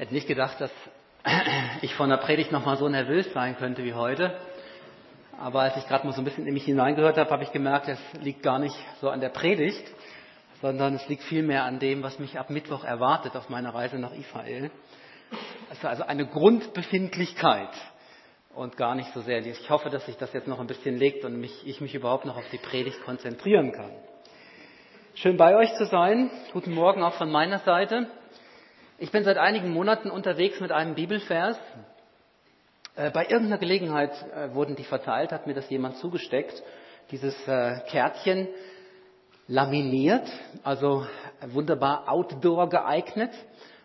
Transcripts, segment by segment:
hätte nicht gedacht, dass ich von der Predigt nochmal so nervös sein könnte wie heute. Aber als ich gerade mal so ein bisschen in mich hineingehört habe, habe ich gemerkt, es liegt gar nicht so an der Predigt, sondern es liegt vielmehr an dem, was mich ab Mittwoch erwartet auf meiner Reise nach Israel. Es ist also eine Grundbefindlichkeit und gar nicht so sehr. Ich hoffe, dass sich das jetzt noch ein bisschen legt und mich, ich mich überhaupt noch auf die Predigt konzentrieren kann. Schön bei euch zu sein. Guten Morgen auch von meiner Seite. Ich bin seit einigen Monaten unterwegs mit einem Bibelvers. Äh, bei irgendeiner Gelegenheit äh, wurden die verteilt, hat mir das jemand zugesteckt. Dieses äh, Kärtchen laminiert, also wunderbar outdoor geeignet.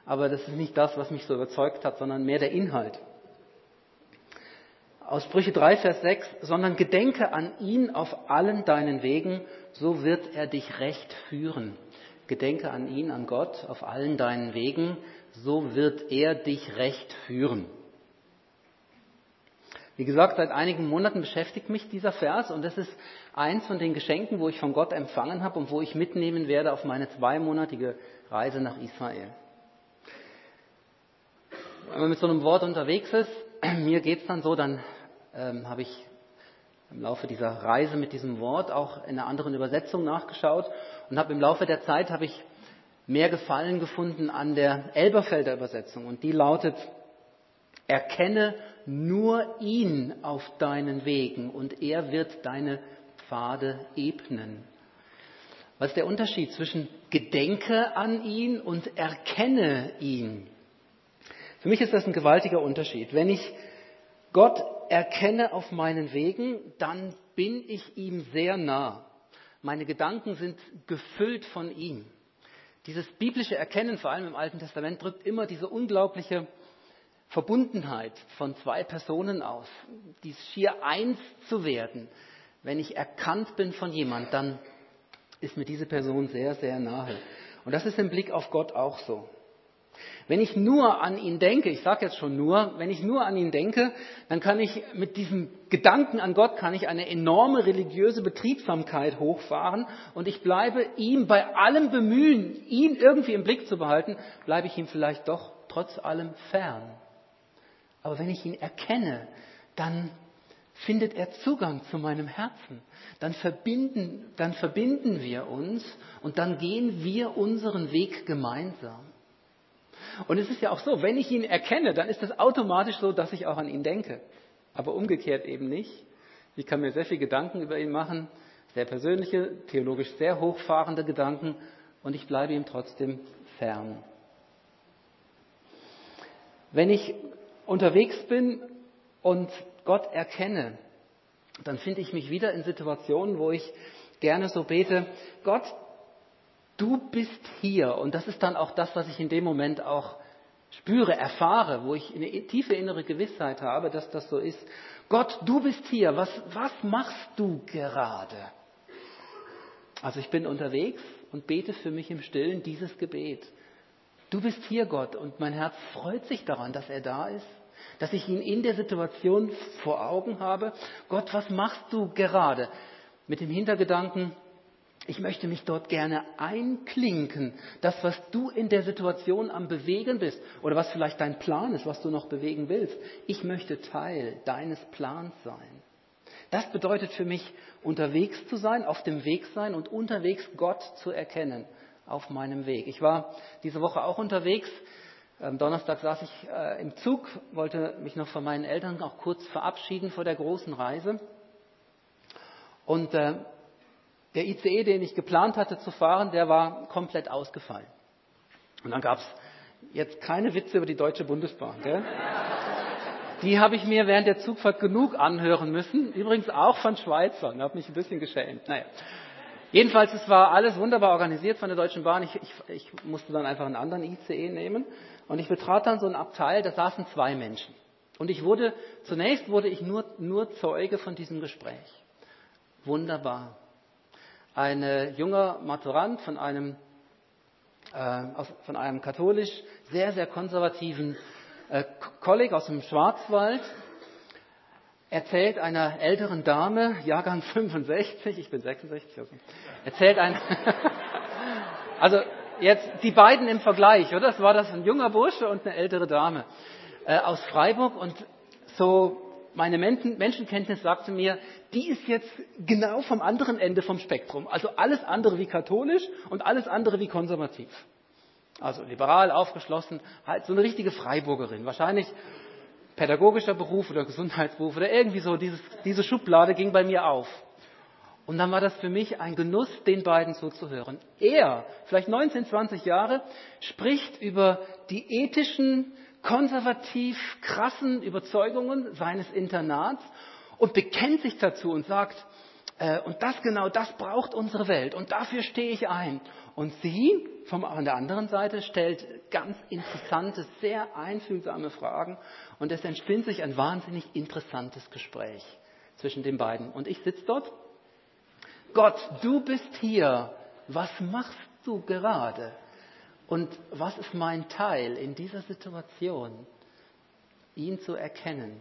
Aber das ist nicht das, was mich so überzeugt hat, sondern mehr der Inhalt. Aus Sprüche 3, Vers 6, sondern gedenke an ihn auf allen deinen Wegen, so wird er dich recht führen. Gedenke an ihn, an Gott, auf allen deinen Wegen, so wird er dich recht führen. Wie gesagt, seit einigen Monaten beschäftigt mich dieser Vers und das ist eins von den Geschenken, wo ich von Gott empfangen habe und wo ich mitnehmen werde auf meine zweimonatige Reise nach Israel. Wenn man mit so einem Wort unterwegs ist, mir geht's dann so, dann ähm, habe ich im Laufe dieser Reise mit diesem Wort auch in einer anderen Übersetzung nachgeschaut und habe im Laufe der Zeit habe ich mehr Gefallen gefunden an der Elberfelder Übersetzung und die lautet Erkenne nur ihn auf deinen Wegen und er wird deine Pfade ebnen. Was ist der Unterschied zwischen Gedenke an ihn und erkenne ihn? Für mich ist das ein gewaltiger Unterschied. Wenn ich Gott erkenne auf meinen Wegen, dann bin ich ihm sehr nah. Meine Gedanken sind gefüllt von ihm. Dieses biblische Erkennen, vor allem im Alten Testament, drückt immer diese unglaubliche Verbundenheit von zwei Personen aus, dies schier eins zu werden. Wenn ich erkannt bin von jemand, dann ist mir diese Person sehr, sehr nahe. Und das ist im Blick auf Gott auch so. Wenn ich nur an ihn denke, ich sage jetzt schon nur, wenn ich nur an ihn denke, dann kann ich mit diesem Gedanken an Gott kann ich eine enorme religiöse Betriebsamkeit hochfahren und ich bleibe ihm bei allem Bemühen, ihn irgendwie im Blick zu behalten, bleibe ich ihm vielleicht doch trotz allem fern. Aber wenn ich ihn erkenne, dann findet er Zugang zu meinem Herzen. Dann verbinden, dann verbinden wir uns und dann gehen wir unseren Weg gemeinsam. Und es ist ja auch so, wenn ich ihn erkenne, dann ist es automatisch so, dass ich auch an ihn denke. Aber umgekehrt eben nicht. Ich kann mir sehr viel Gedanken über ihn machen, sehr persönliche, theologisch sehr hochfahrende Gedanken, und ich bleibe ihm trotzdem fern. Wenn ich unterwegs bin und Gott erkenne, dann finde ich mich wieder in Situationen, wo ich gerne so bete, Gott, du bist hier. Und das ist dann auch das, was ich in dem Moment auch spüre, erfahre, wo ich eine tiefe innere Gewissheit habe, dass das so ist. Gott, du bist hier. Was, was machst du gerade? Also ich bin unterwegs und bete für mich im Stillen dieses Gebet. Du bist hier, Gott, und mein Herz freut sich daran, dass er da ist, dass ich ihn in der Situation vor Augen habe. Gott, was machst du gerade? Mit dem Hintergedanken, ich möchte mich dort gerne einklinken. Das, was du in der Situation am Bewegen bist oder was vielleicht dein Plan ist, was du noch bewegen willst. Ich möchte Teil deines Plans sein. Das bedeutet für mich, unterwegs zu sein, auf dem Weg sein und unterwegs Gott zu erkennen auf meinem Weg. Ich war diese Woche auch unterwegs. Am Donnerstag saß ich äh, im Zug, wollte mich noch von meinen Eltern auch kurz verabschieden vor der großen Reise. Und äh, der ICE, den ich geplant hatte zu fahren, der war komplett ausgefallen. Und dann gab es jetzt keine Witze über die Deutsche Bundesbahn. Gell? Die habe ich mir während der Zugfahrt genug anhören müssen. Übrigens auch von Schweizern. Habe mich ein bisschen geschämt. Naja. Jedenfalls, es war alles wunderbar organisiert von der Deutschen Bahn. Ich, ich, ich musste dann einfach einen anderen ICE nehmen. Und ich betrat dann so ein Abteil, da saßen zwei Menschen. Und ich wurde, zunächst wurde ich nur, nur Zeuge von diesem Gespräch. Wunderbar ein junger Maturant von einem, äh, von einem katholisch sehr, sehr konservativen äh, Kolleg aus dem Schwarzwald, erzählt einer älteren Dame, Jahrgang 65, ich bin 66, also, erzählt ein, also Jetzt die beiden im Vergleich, oder? Das war das ein junger Bursche und eine ältere Dame äh, aus Freiburg und so meine Menschen, Menschenkenntnis sagte mir, die ist jetzt genau vom anderen Ende vom Spektrum. Also alles andere wie katholisch und alles andere wie konservativ. Also liberal, aufgeschlossen, halt so eine richtige Freiburgerin. Wahrscheinlich pädagogischer Beruf oder Gesundheitsberuf oder irgendwie so. Dieses, diese Schublade ging bei mir auf. Und dann war das für mich ein Genuss, den beiden zuzuhören. Er, vielleicht 19, 20 Jahre, spricht über die ethischen, konservativ krassen Überzeugungen seines Internats und bekennt sich dazu und sagt, äh, und das genau, das braucht unsere Welt und dafür stehe ich ein. Und sie vom, von der anderen Seite stellt ganz interessante, sehr einfühlsame Fragen und es entspinnt sich ein wahnsinnig interessantes Gespräch zwischen den beiden. Und ich sitze dort Gott, du bist hier. Was machst du gerade? Und was ist mein Teil in dieser Situation, ihn zu erkennen?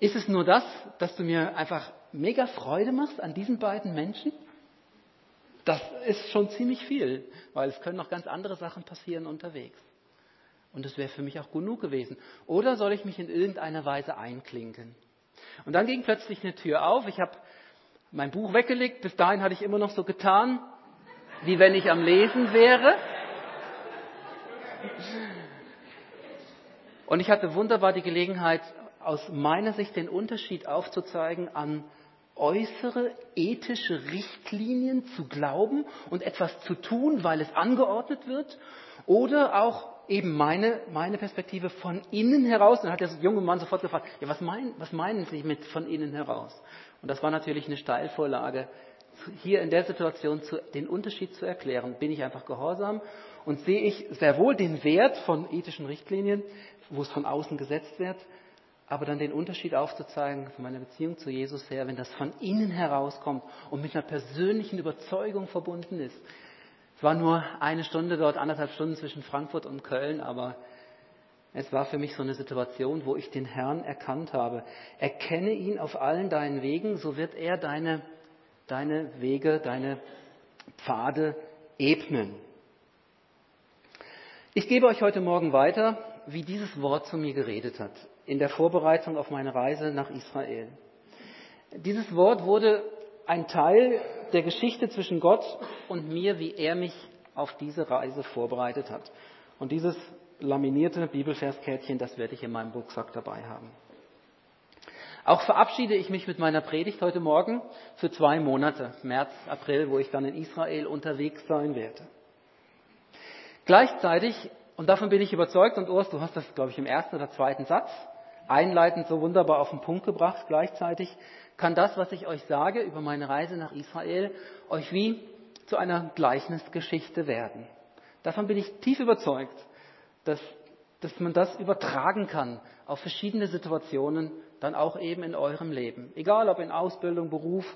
Ist es nur das, dass du mir einfach mega Freude machst an diesen beiden Menschen? Das ist schon ziemlich viel, weil es können noch ganz andere Sachen passieren unterwegs. Und das wäre für mich auch genug gewesen. Oder soll ich mich in irgendeiner Weise einklinken? Und dann ging plötzlich eine Tür auf. Ich habe mein Buch weggelegt. Bis dahin hatte ich immer noch so getan, wie wenn ich am Lesen wäre. Und ich hatte wunderbar die Gelegenheit, aus meiner Sicht den Unterschied aufzuzeigen an äußere ethische Richtlinien zu glauben und etwas zu tun, weil es angeordnet wird, oder auch eben meine, meine Perspektive von innen heraus. dann hat der junge Mann sofort gefragt, ja, was, mein, was meinen Sie mit von innen heraus? Und das war natürlich eine Steilvorlage, hier in der Situation zu, den Unterschied zu erklären. Bin ich einfach gehorsam und sehe ich sehr wohl den Wert von ethischen Richtlinien, wo es von außen gesetzt wird, aber dann den Unterschied aufzuzeigen von meiner Beziehung zu Jesus her, wenn das von innen herauskommt und mit einer persönlichen Überzeugung verbunden ist. Es war nur eine Stunde dort, anderthalb Stunden zwischen Frankfurt und Köln, aber es war für mich so eine Situation, wo ich den Herrn erkannt habe. Erkenne ihn auf allen deinen Wegen, so wird er deine, deine Wege, deine Pfade ebnen. Ich gebe euch heute Morgen weiter, wie dieses Wort zu mir geredet hat, in der Vorbereitung auf meine Reise nach Israel. Dieses Wort wurde ein Teil der Geschichte zwischen Gott und mir, wie er mich auf diese Reise vorbereitet hat. Und dieses laminierte Bibelverskärtchen, das werde ich in meinem Rucksack dabei haben. Auch verabschiede ich mich mit meiner Predigt heute Morgen für zwei Monate, März, April, wo ich dann in Israel unterwegs sein werde. Gleichzeitig, und davon bin ich überzeugt, und Urs, du hast das, glaube ich, im ersten oder zweiten Satz einleitend so wunderbar auf den Punkt gebracht, gleichzeitig kann das, was ich euch sage über meine Reise nach Israel, euch wie zu einer Gleichnisgeschichte werden. Davon bin ich tief überzeugt dass, dass man das übertragen kann auf verschiedene Situationen, dann auch eben in eurem Leben. Egal ob in Ausbildung, Beruf,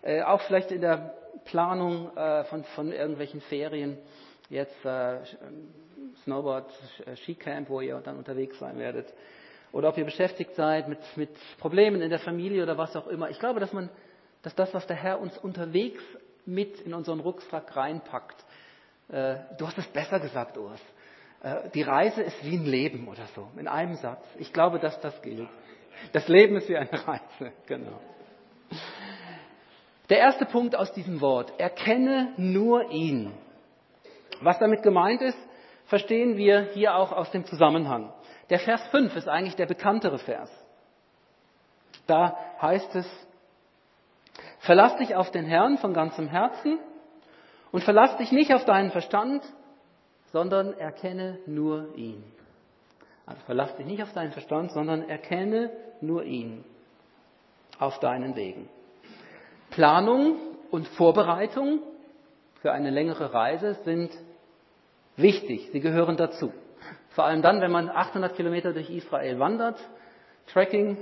äh, auch vielleicht in der Planung äh, von, von irgendwelchen Ferien, jetzt äh, Snowboard, äh, Skicamp, wo ihr dann unterwegs sein werdet. Oder ob ihr beschäftigt seid mit, mit Problemen in der Familie oder was auch immer. Ich glaube, dass man, dass das, was der Herr uns unterwegs mit in unseren Rucksack reinpackt, äh, du hast es besser gesagt, Urs. Äh, die Reise ist wie ein Leben oder so, in einem Satz. Ich glaube, dass das gilt. Das Leben ist wie eine Reise, genau. Der erste Punkt aus diesem Wort, erkenne nur ihn. Was damit gemeint ist, verstehen wir hier auch aus dem Zusammenhang. Der Vers 5 ist eigentlich der bekanntere Vers. Da heißt es, verlass dich auf den Herrn von ganzem Herzen und verlass dich nicht auf deinen Verstand, sondern erkenne nur ihn. Also verlass dich nicht auf deinen Verstand, sondern erkenne nur ihn auf deinen Wegen. Planung und Vorbereitung für eine längere Reise sind wichtig. Sie gehören dazu. Vor allem dann, wenn man 800 Kilometer durch Israel wandert, Tracking,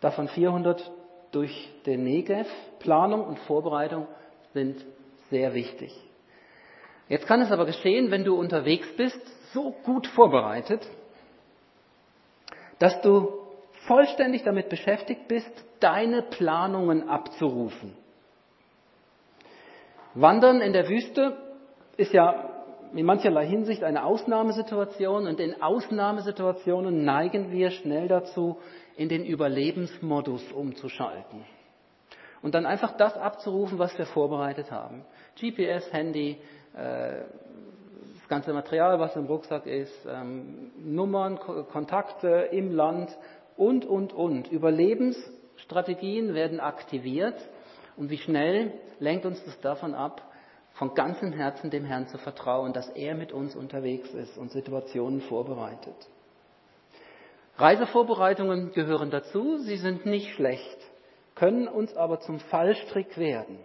davon 400 durch den Negev. Planung und Vorbereitung sind sehr wichtig. Jetzt kann es aber geschehen, wenn du unterwegs bist, so gut vorbereitet, dass du vollständig damit beschäftigt bist, deine Planungen abzurufen. Wandern in der Wüste ist ja in mancherlei Hinsicht eine Ausnahmesituation und in Ausnahmesituationen neigen wir schnell dazu, in den Überlebensmodus umzuschalten. Und dann einfach das abzurufen, was wir vorbereitet haben. GPS, Handy, äh, das ganze Material, was im Rucksack ist, ähm, Nummern, Kontakte im Land und, und, und. Überlebensstrategien werden aktiviert und wie schnell lenkt uns das davon ab, von ganzem Herzen dem Herrn zu vertrauen, dass er mit uns unterwegs ist und Situationen vorbereitet. Reisevorbereitungen gehören dazu, sie sind nicht schlecht, können uns aber zum Fallstrick werden,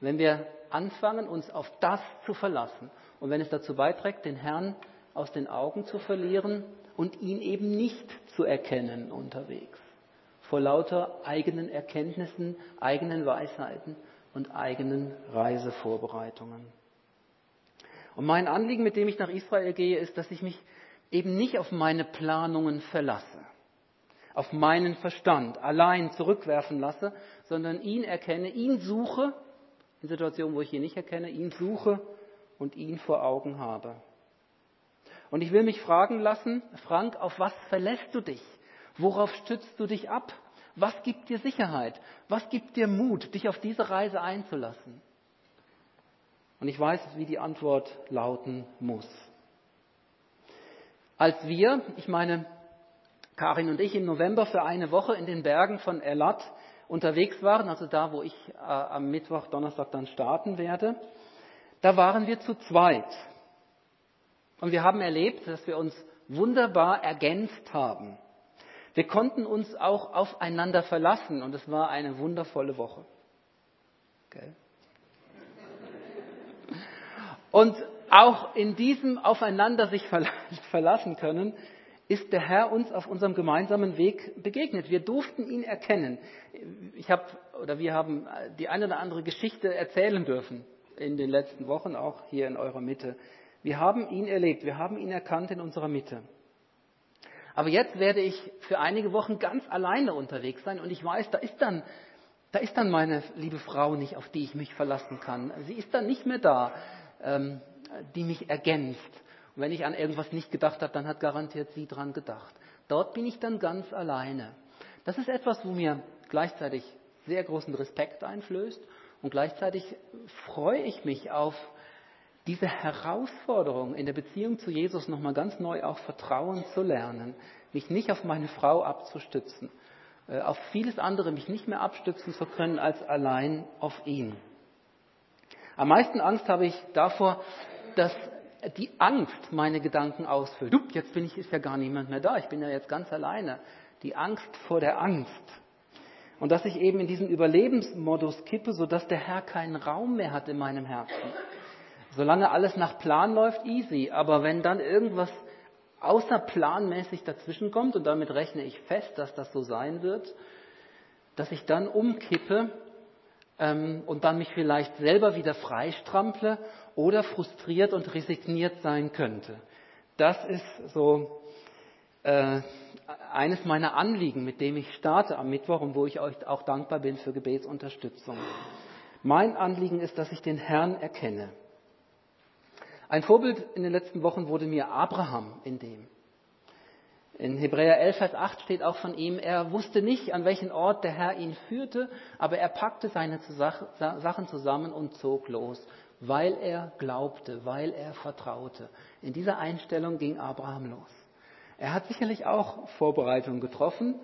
wenn wir anfangen, uns auf das zu verlassen und wenn es dazu beiträgt, den Herrn aus den Augen zu verlieren und ihn eben nicht zu erkennen unterwegs, vor lauter eigenen Erkenntnissen, eigenen Weisheiten und eigenen Reisevorbereitungen. Und mein Anliegen, mit dem ich nach Israel gehe, ist, dass ich mich eben nicht auf meine Planungen verlasse, auf meinen Verstand allein zurückwerfen lasse, sondern ihn erkenne, ihn suche, in Situationen, wo ich ihn nicht erkenne, ihn suche und ihn vor Augen habe. Und ich will mich fragen lassen, Frank, auf was verlässt du dich? Worauf stützt du dich ab? Was gibt dir Sicherheit? Was gibt dir Mut, dich auf diese Reise einzulassen? Und ich weiß, wie die Antwort lauten muss. Als wir, ich meine, Karin und ich im November für eine Woche in den Bergen von Elat unterwegs waren, also da, wo ich äh, am Mittwoch, Donnerstag dann starten werde, da waren wir zu zweit. Und wir haben erlebt, dass wir uns wunderbar ergänzt haben. Wir konnten uns auch aufeinander verlassen und es war eine wundervolle Woche. Okay. Und auch in diesem Aufeinander sich verlassen können, ist der Herr uns auf unserem gemeinsamen Weg begegnet. Wir durften ihn erkennen. Ich habe oder wir haben die eine oder andere Geschichte erzählen dürfen in den letzten Wochen, auch hier in eurer Mitte. Wir haben ihn erlebt, wir haben ihn erkannt in unserer Mitte. Aber jetzt werde ich für einige Wochen ganz alleine unterwegs sein und ich weiß, da ist dann, da ist dann meine liebe Frau nicht, auf die ich mich verlassen kann. Sie ist dann nicht mehr da, ähm, die mich ergänzt. Und wenn ich an irgendwas nicht gedacht habe, dann hat garantiert sie dran gedacht. Dort bin ich dann ganz alleine. Das ist etwas, wo mir gleichzeitig sehr großen Respekt einflößt und gleichzeitig freue ich mich auf diese Herausforderung in der Beziehung zu Jesus nochmal ganz neu auch Vertrauen zu lernen, mich nicht auf meine Frau abzustützen, äh, auf vieles andere mich nicht mehr abstützen zu können als allein auf ihn. Am meisten Angst habe ich davor, dass die Angst meine Gedanken ausfüllt. Du, jetzt bin ich, ist ja gar niemand mehr da, ich bin ja jetzt ganz alleine. Die Angst vor der Angst. Und dass ich eben in diesen Überlebensmodus kippe, sodass der Herr keinen Raum mehr hat in meinem Herzen. Solange alles nach Plan läuft, easy. Aber wenn dann irgendwas außerplanmäßig dazwischen kommt, und damit rechne ich fest, dass das so sein wird, dass ich dann umkippe ähm, und dann mich vielleicht selber wieder freistrample oder frustriert und resigniert sein könnte. Das ist so äh, eines meiner Anliegen, mit dem ich starte am Mittwoch und wo ich euch auch dankbar bin für Gebetsunterstützung. Mein Anliegen ist, dass ich den Herrn erkenne. Ein Vorbild in den letzten Wochen wurde mir Abraham in dem. In Hebräer 11, Vers 8 steht auch von ihm, er wusste nicht, an welchen Ort der Herr ihn führte, aber er packte seine Sachen zusammen und zog los, weil er glaubte, weil er vertraute. In dieser Einstellung ging Abraham los. Er hat sicherlich auch Vorbereitungen getroffen,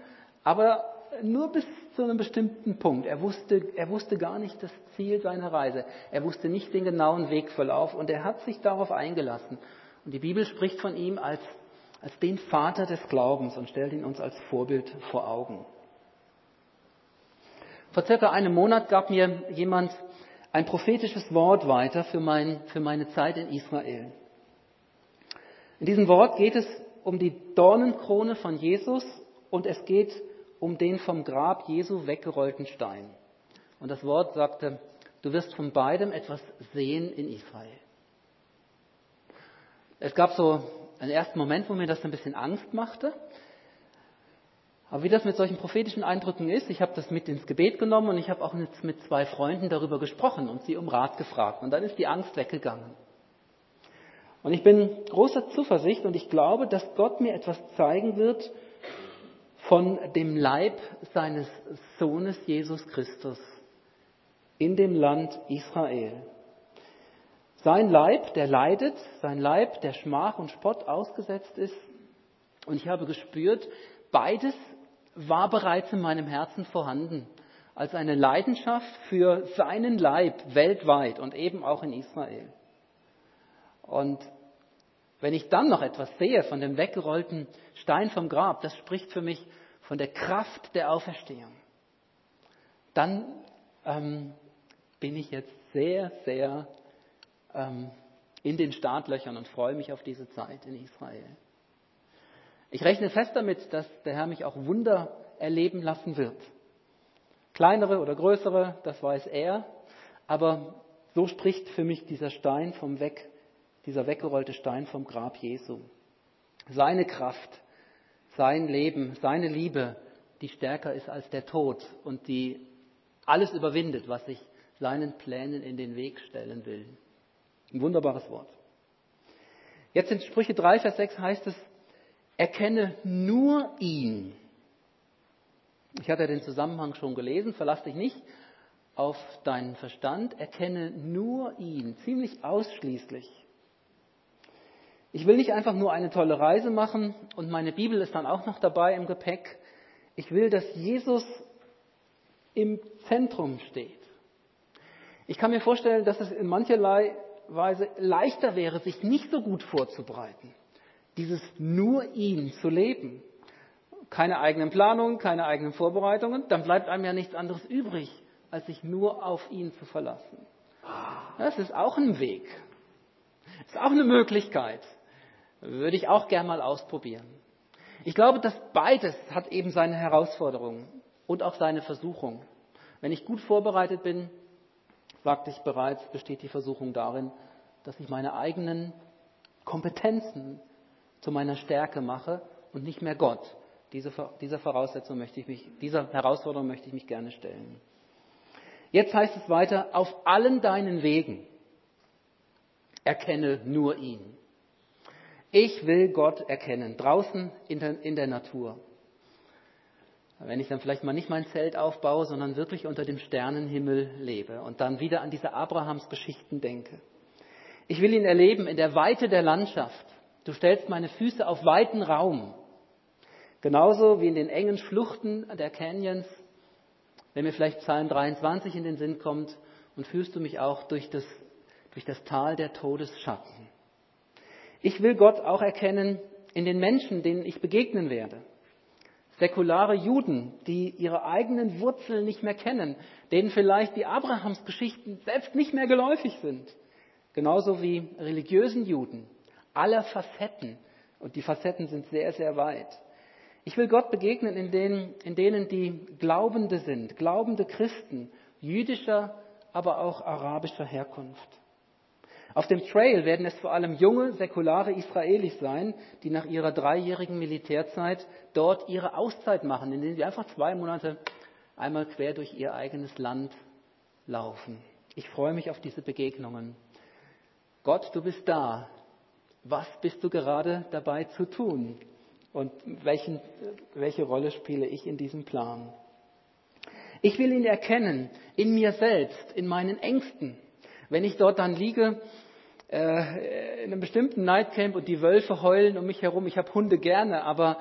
aber nur bis zu einem bestimmten Punkt. Er wusste, er wusste gar nicht das Ziel seiner Reise. Er wusste nicht den genauen Wegverlauf und er hat sich darauf eingelassen. Und die Bibel spricht von ihm als als den Vater des Glaubens und stellt ihn uns als Vorbild vor Augen. Vor circa einem Monat gab mir jemand ein prophetisches Wort weiter für, mein, für meine Zeit in Israel. In diesem Wort geht es um die Dornenkrone von Jesus und es geht um den vom Grab Jesu weggerollten Stein. Und das Wort sagte, du wirst von beidem etwas sehen in Israel. Es gab so einen ersten Moment, wo mir das ein bisschen Angst machte. Aber wie das mit solchen prophetischen Eindrücken ist, ich habe das mit ins Gebet genommen und ich habe auch mit, mit zwei Freunden darüber gesprochen und sie um Rat gefragt. Und dann ist die Angst weggegangen. Und ich bin großer Zuversicht und ich glaube, dass Gott mir etwas zeigen wird von dem Leib seines Sohnes Jesus Christus in dem Land Israel. Sein Leib, der leidet, sein Leib, der Schmach und Spott ausgesetzt ist. Und ich habe gespürt, beides war bereits in meinem Herzen vorhanden, als eine Leidenschaft für seinen Leib weltweit und eben auch in Israel. Und wenn ich dann noch etwas sehe von dem weggerollten Stein vom Grab, das spricht für mich von der Kraft der Auferstehung, dann ähm, bin ich jetzt sehr, sehr ähm, in den Startlöchern und freue mich auf diese Zeit in Israel. Ich rechne fest damit, dass der Herr mich auch Wunder erleben lassen wird. Kleinere oder größere, das weiß er, aber so spricht für mich dieser Stein vom Weg, dieser weggerollte Stein vom Grab Jesu. Seine Kraft, sein Leben, seine Liebe, die stärker ist als der Tod und die alles überwindet, was sich seinen Plänen in den Weg stellen will. Ein wunderbares Wort. Jetzt in Sprüche 3, Vers 6 heißt es, erkenne nur ihn. Ich hatte den Zusammenhang schon gelesen, verlass dich nicht auf deinen Verstand, erkenne nur ihn, ziemlich ausschließlich. Ich will nicht einfach nur eine tolle Reise machen und meine Bibel ist dann auch noch dabei im Gepäck. Ich will, dass Jesus im Zentrum steht. Ich kann mir vorstellen, dass es in mancherlei Weise leichter wäre, sich nicht so gut vorzubereiten. Dieses nur ihn zu leben. Keine eigenen Planungen, keine eigenen Vorbereitungen, dann bleibt einem ja nichts anderes übrig, als sich nur auf ihn zu verlassen. Das ist auch ein Weg. Das ist auch eine Möglichkeit. Würde ich auch gern mal ausprobieren. Ich glaube, dass beides hat eben seine Herausforderungen und auch seine Versuchung. Wenn ich gut vorbereitet bin, sagte ich bereits, besteht die Versuchung darin, dass ich meine eigenen Kompetenzen zu meiner Stärke mache und nicht mehr Gott. Diese, dieser Voraussetzung möchte ich mich, dieser Herausforderung möchte ich mich gerne stellen. Jetzt heißt es weiter, auf allen deinen Wegen erkenne nur ihn. Ich will Gott erkennen, draußen in der, in der Natur. Wenn ich dann vielleicht mal nicht mein Zelt aufbaue, sondern wirklich unter dem Sternenhimmel lebe und dann wieder an diese Abrahams Geschichten denke. Ich will ihn erleben in der Weite der Landschaft. Du stellst meine Füße auf weiten Raum. Genauso wie in den engen Schluchten der Canyons, wenn mir vielleicht Psalm 23 in den Sinn kommt, und führst du mich auch durch das, durch das Tal der Todesschatten. Ich will Gott auch erkennen in den Menschen, denen ich begegnen werde säkulare Juden, die ihre eigenen Wurzeln nicht mehr kennen, denen vielleicht die Abrahamsgeschichten selbst nicht mehr geläufig sind. Genauso wie religiösen Juden aller Facetten. Und die Facetten sind sehr, sehr weit. Ich will Gott begegnen, in denen, in denen die Glaubende sind, glaubende Christen, jüdischer, aber auch arabischer Herkunft. Auf dem Trail werden es vor allem junge, säkulare Israelis sein, die nach ihrer dreijährigen Militärzeit dort ihre Auszeit machen, indem sie einfach zwei Monate einmal quer durch ihr eigenes Land laufen. Ich freue mich auf diese Begegnungen. Gott, du bist da. Was bist du gerade dabei zu tun? Und welchen, welche Rolle spiele ich in diesem Plan? Ich will ihn erkennen in mir selbst, in meinen Ängsten. Wenn ich dort dann liege äh, in einem bestimmten Nightcamp und die Wölfe heulen um mich herum, ich habe Hunde gerne, aber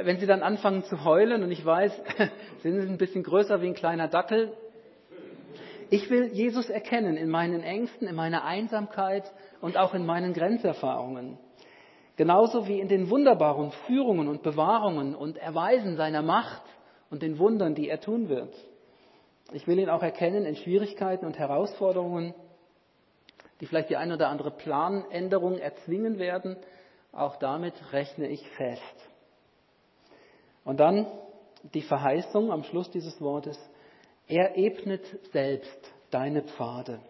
wenn sie dann anfangen zu heulen und ich weiß, sie sind ein bisschen größer wie ein kleiner Dackel, ich will Jesus erkennen in meinen Ängsten, in meiner Einsamkeit und auch in meinen Grenzerfahrungen. Genauso wie in den wunderbaren Führungen und Bewahrungen und Erweisen seiner Macht und den Wundern, die er tun wird. Ich will ihn auch erkennen in Schwierigkeiten und Herausforderungen, die vielleicht die eine oder andere Planänderung erzwingen werden. Auch damit rechne ich fest. Und dann die Verheißung am Schluss dieses Wortes. Er ebnet selbst deine Pfade.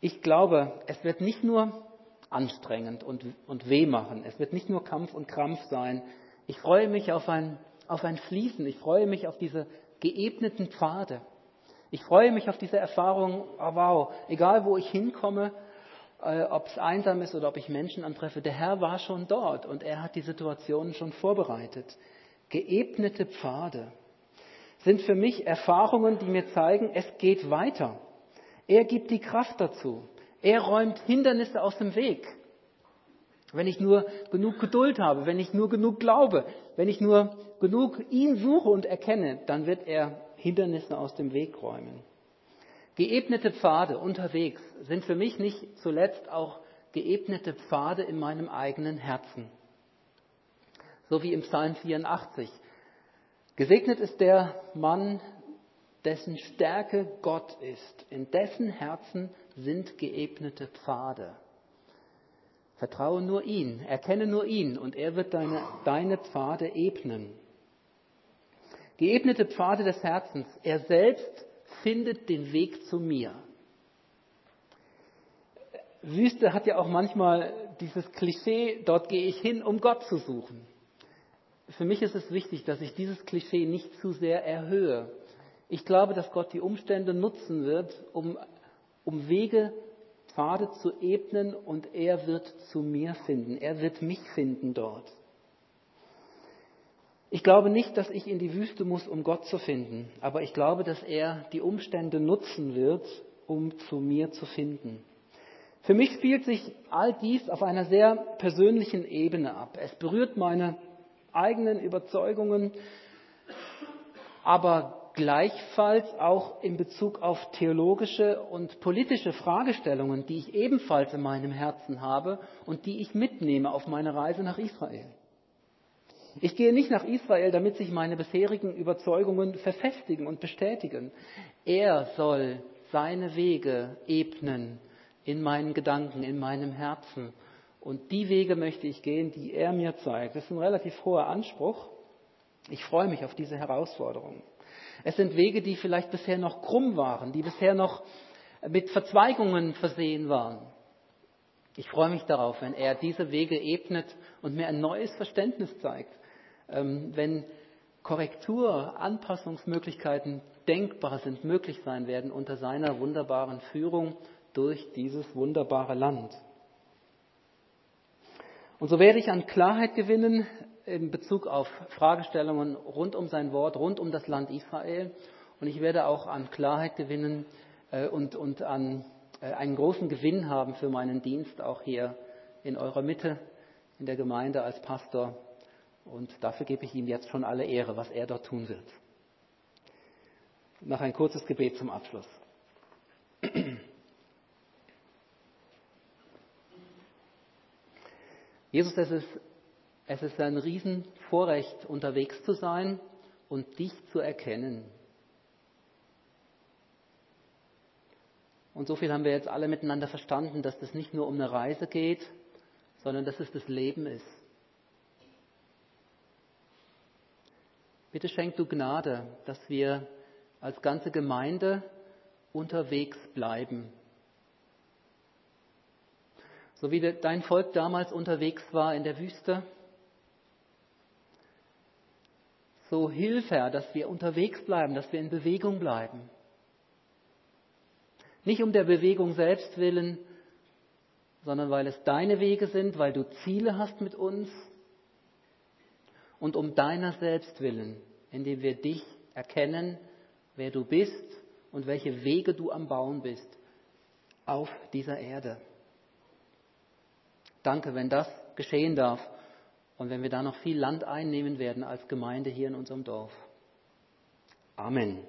Ich glaube, es wird nicht nur anstrengend und, und weh machen. Es wird nicht nur Kampf und Krampf sein. Ich freue mich auf ein auf ein Fließen. Ich freue mich auf diese geebneten Pfade. Ich freue mich auf diese Erfahrung, oh wow, egal wo ich hinkomme, äh, ob es einsam ist oder ob ich Menschen antreffe, der Herr war schon dort und er hat die Situation schon vorbereitet. Geebnete Pfade sind für mich Erfahrungen, die mir zeigen, es geht weiter. Er gibt die Kraft dazu. Er räumt Hindernisse aus dem Weg. Wenn ich nur genug Geduld habe, wenn ich nur genug glaube, wenn ich nur genug ihn suche und erkenne, dann wird er Hindernisse aus dem Weg räumen. Geebnete Pfade unterwegs sind für mich nicht zuletzt auch geebnete Pfade in meinem eigenen Herzen. So wie im Psalm 84. Gesegnet ist der Mann, dessen Stärke Gott ist, in dessen Herzen sind geebnete Pfade. Vertraue nur ihn, erkenne nur ihn und er wird deine, deine Pfade ebnen. Geebnete Pfade des Herzens, er selbst findet den Weg zu mir. Wüste hat ja auch manchmal dieses Klischee, dort gehe ich hin, um Gott zu suchen. Für mich ist es wichtig, dass ich dieses Klischee nicht zu sehr erhöhe. Ich glaube, dass Gott die Umstände nutzen wird, um, um Wege Pfade zu ebnen und er wird zu mir finden. Er wird mich finden dort. Ich glaube nicht, dass ich in die Wüste muss, um Gott zu finden, aber ich glaube, dass er die Umstände nutzen wird, um zu mir zu finden. Für mich spielt sich all dies auf einer sehr persönlichen Ebene ab. Es berührt meine eigenen Überzeugungen, aber gleichfalls auch in Bezug auf theologische und politische Fragestellungen, die ich ebenfalls in meinem Herzen habe und die ich mitnehme auf meine Reise nach Israel. Ich gehe nicht nach Israel, damit sich meine bisherigen Überzeugungen verfestigen und bestätigen. Er soll seine Wege ebnen in meinen Gedanken, in meinem Herzen. Und die Wege möchte ich gehen, die er mir zeigt. Das ist ein relativ hoher Anspruch. Ich freue mich auf diese Herausforderung. Es sind Wege, die vielleicht bisher noch krumm waren, die bisher noch mit Verzweigungen versehen waren. Ich freue mich darauf, wenn er diese Wege ebnet und mir ein neues Verständnis zeigt. Ähm, wenn Korrektur, Anpassungsmöglichkeiten denkbar sind, möglich sein werden unter seiner wunderbaren Führung durch dieses wunderbare Land. Und so werde ich an Klarheit gewinnen in Bezug auf Fragestellungen rund um sein Wort, rund um das Land Israel. Und ich werde auch an Klarheit gewinnen äh, und, und an äh, einen großen Gewinn haben für meinen Dienst auch hier in eurer Mitte, in der Gemeinde als Pastor. Und dafür gebe ich ihm jetzt schon alle Ehre, was er dort tun wird. Noch ein kurzes Gebet zum Abschluss. Jesus, es ist es ist ein Riesenvorrecht, unterwegs zu sein und dich zu erkennen. Und so viel haben wir jetzt alle miteinander verstanden, dass das nicht nur um eine Reise geht, sondern dass es das Leben ist. Bitte schenk du Gnade, dass wir als ganze Gemeinde unterwegs bleiben. So wie dein Volk damals unterwegs war in der Wüste, so hilf, Herr, dass wir unterwegs bleiben, dass wir in Bewegung bleiben. Nicht um der Bewegung selbst willen, sondern weil es deine Wege sind, weil du Ziele hast mit uns und um deiner selbst willen, indem wir dich erkennen, wer du bist und welche Wege du am Bauen bist auf dieser Erde. Danke, wenn das geschehen darf und wenn wir da noch viel Land einnehmen werden als Gemeinde hier in unserem Dorf. Amen.